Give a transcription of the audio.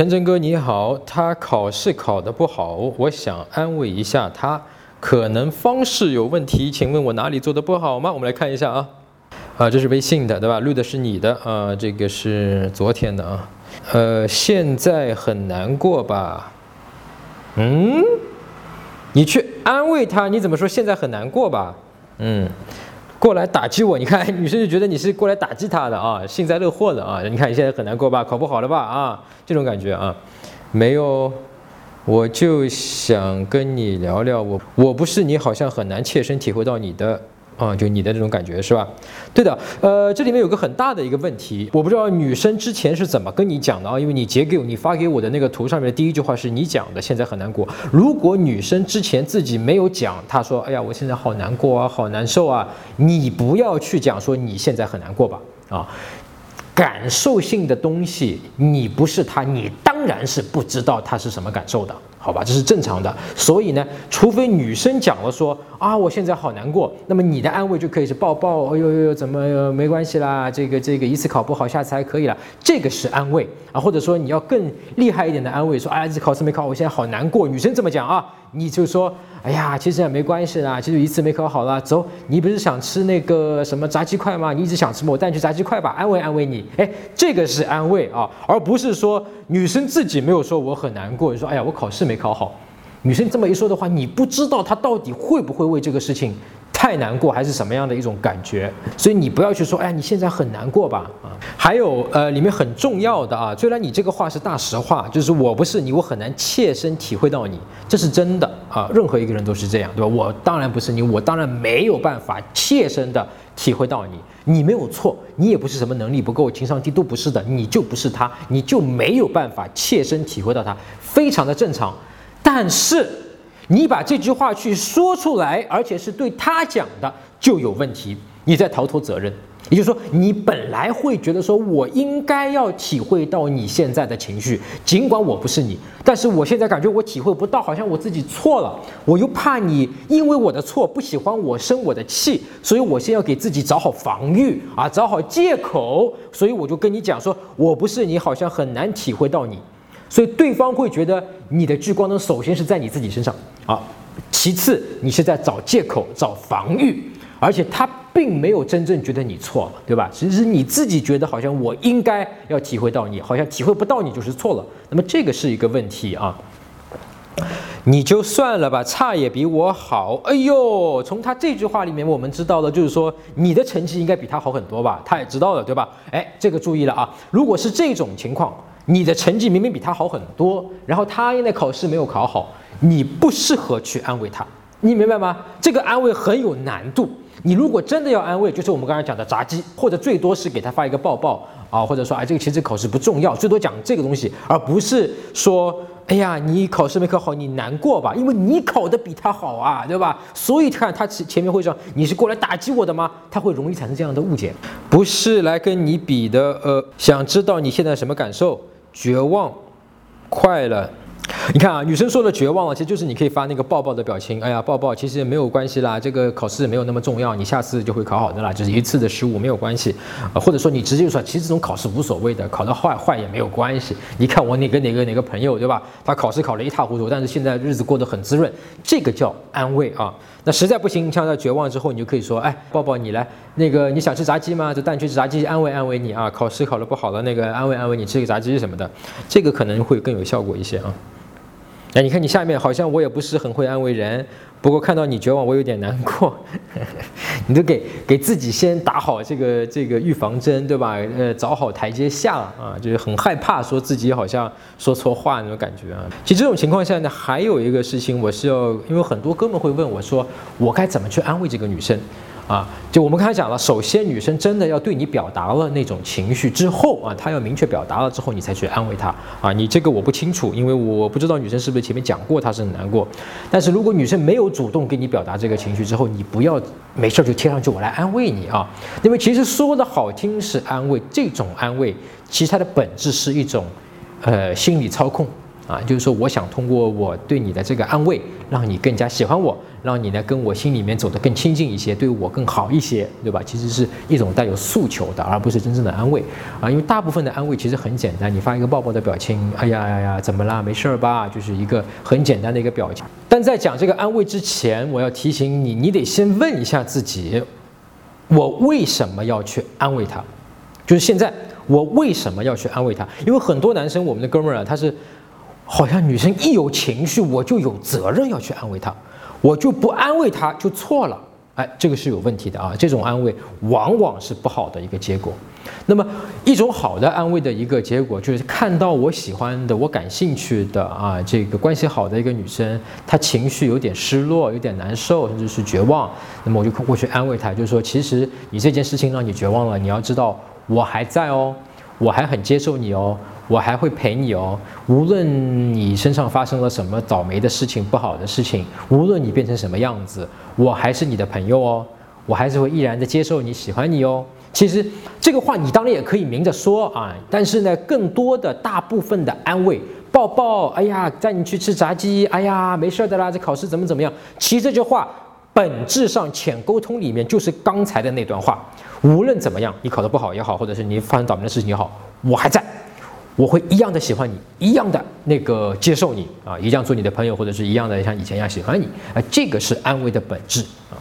陈真哥你好，他考试考得不好，我想安慰一下他，可能方式有问题，请问我哪里做的不好吗？我们来看一下啊，啊，这是微信的对吧？录的是你的啊，这个是昨天的啊，呃，现在很难过吧？嗯，你去安慰他，你怎么说现在很难过吧？嗯。过来打击我，你看 女生就觉得你是过来打击她的啊，幸灾乐祸的啊。你看你现在很难过吧，考不好了吧啊，这种感觉啊，没有，我就想跟你聊聊，我我不是你，好像很难切身体会到你的。啊，就你的这种感觉是吧？对的，呃，这里面有个很大的一个问题，我不知道女生之前是怎么跟你讲的啊？因为你截给我，你发给我的那个图上面的第一句话是你讲的，现在很难过。如果女生之前自己没有讲，她说，哎呀，我现在好难过啊，好难受啊，你不要去讲说你现在很难过吧？啊，感受性的东西，你不是她，你当然是不知道她是什么感受的。好吧，这是正常的。所以呢，除非女生讲了说啊，我现在好难过，那么你的安慰就可以是抱抱，哎呦呦呦，怎么没关系啦？这个这个一次考不好，下次还可以了，这个是安慰啊。或者说你要更厉害一点的安慰，说哎，这考试没考好，我现在好难过。女生这么讲啊，你就说。哎呀，其实也没关系啦，其实一次没考好了。走，你不是想吃那个什么炸鸡块吗？你一直想吃吗？我带你去炸鸡块吧，安慰安慰你。哎，这个是安慰啊，而不是说女生自己没有说我很难过，说哎呀我考试没考好。女生这么一说的话，你不知道她到底会不会为这个事情。太难过还是什么样的一种感觉？所以你不要去说，哎，你现在很难过吧？啊，还有呃，里面很重要的啊，虽然你这个话是大实话，就是我不是你，我很难切身体会到你，这是真的啊。任何一个人都是这样，对吧？我当然不是你，我当然没有办法切身的体会到你。你没有错，你也不是什么能力不够、情商低，都不是的，你就不是他，你就没有办法切身体会到他，非常的正常。但是。你把这句话去说出来，而且是对他讲的，就有问题。你在逃脱责任，也就是说，你本来会觉得说，我应该要体会到你现在的情绪，尽管我不是你，但是我现在感觉我体会不到，好像我自己错了，我又怕你因为我的错不喜欢我生我的气，所以我先要给自己找好防御啊，找好借口，所以我就跟你讲说，我不是你，好像很难体会到你。所以对方会觉得你的聚光灯首先是在你自己身上啊，其次你是在找借口、找防御，而且他并没有真正觉得你错了，对吧？其实你自己觉得好像我应该要体会到你，好像体会不到你就是错了。那么这个是一个问题啊，你就算了吧，差也比我好。哎呦，从他这句话里面我们知道了，就是说你的成绩应该比他好很多吧？他也知道了，对吧？哎，这个注意了啊，如果是这种情况。你的成绩明明比他好很多，然后他因为考试没有考好，你不适合去安慰他，你明白吗？这个安慰很有难度。你如果真的要安慰，就是我们刚才讲的炸鸡，或者最多是给他发一个抱抱啊，或者说啊，这个其实考试不重要，最多讲这个东西，而不是说，哎呀，你考试没考好，你难过吧？因为你考的比他好啊，对吧？所以看他前前面会说你是过来打击我的吗？他会容易产生这样的误解，不是来跟你比的。呃，想知道你现在什么感受？绝望，快了。你看啊，女生说的绝望了，其实就是你可以发那个抱抱的表情。哎呀，抱抱，其实没有关系啦，这个考试没有那么重要，你下次就会考好的啦，就是一次的失误没有关系。啊，或者说你直接说，其实这种考试无所谓的，考得坏坏也没有关系。你看我哪个哪个哪个朋友，对吧？他考试考得一塌糊涂，但是现在日子过得很滋润，这个叫安慰啊。那实在不行，像在绝望之后，你就可以说，哎，抱抱你来，那个你想吃炸鸡吗？就带你去吃炸鸡，安慰安慰你啊。考试考得不好了，那个安慰安慰你，吃个炸鸡什么的，这个可能会更有效果一些啊。哎，你看你下面好像我也不是很会安慰人，不过看到你绝望，我有点难过。你都给给自己先打好这个这个预防针，对吧？呃，找好台阶下啊，就是很害怕说自己好像说错话那种感觉啊。其实这种情况下呢，还有一个事情，我是要，因为很多哥们会问我说，我该怎么去安慰这个女生？啊，就我们刚才讲了，首先女生真的要对你表达了那种情绪之后啊，她要明确表达了之后，你才去安慰她啊。你这个我不清楚，因为我不知道女生是不是前面讲过她是很难过。但是如果女生没有主动给你表达这个情绪之后，你不要没事就贴上去我来安慰你啊。因为其实说的好听是安慰，这种安慰其实它的本质是一种呃心理操控啊，就是说我想通过我对你的这个安慰，让你更加喜欢我，让你呢跟我心里面走得更亲近一些，对我更好一些，对吧？其实是一种带有诉求的，而不是真正的安慰啊。因为大部分的安慰其实很简单，你发一个抱抱的表情，哎呀呀呀，怎么啦？没事儿吧？就是一个很简单的一个表情。但在讲这个安慰之前，我要提醒你，你得先问一下自己，我为什么要去安慰他？就是现在。我为什么要去安慰他？因为很多男生，我们的哥们儿啊，他是好像女生一有情绪，我就有责任要去安慰她，我就不安慰她就错了。哎，这个是有问题的啊！这种安慰往往是不好的一个结果。那么，一种好的安慰的一个结果，就是看到我喜欢的、我感兴趣的啊，这个关系好的一个女生，她情绪有点失落、有点难受，甚至是绝望，那么我就过去安慰她，就是说，其实你这件事情让你绝望了，你要知道。我还在哦，我还很接受你哦，我还会陪你哦。无论你身上发生了什么倒霉的事情、不好的事情，无论你变成什么样子，我还是你的朋友哦，我还是会毅然的接受你、喜欢你哦。其实这个话你当然也可以明着说啊，但是呢，更多的大部分的安慰，抱抱，哎呀，带你去吃炸鸡，哎呀，没事的啦，这考试怎么怎么样？其实这句话。本质上，浅沟通里面就是刚才的那段话。无论怎么样，你考得不好也好，或者是你发生倒霉的事情也好，我还在，我会一样的喜欢你，一样的那个接受你啊，一样做你的朋友，或者是一样的像以前一样喜欢你啊。这个是安慰的本质啊。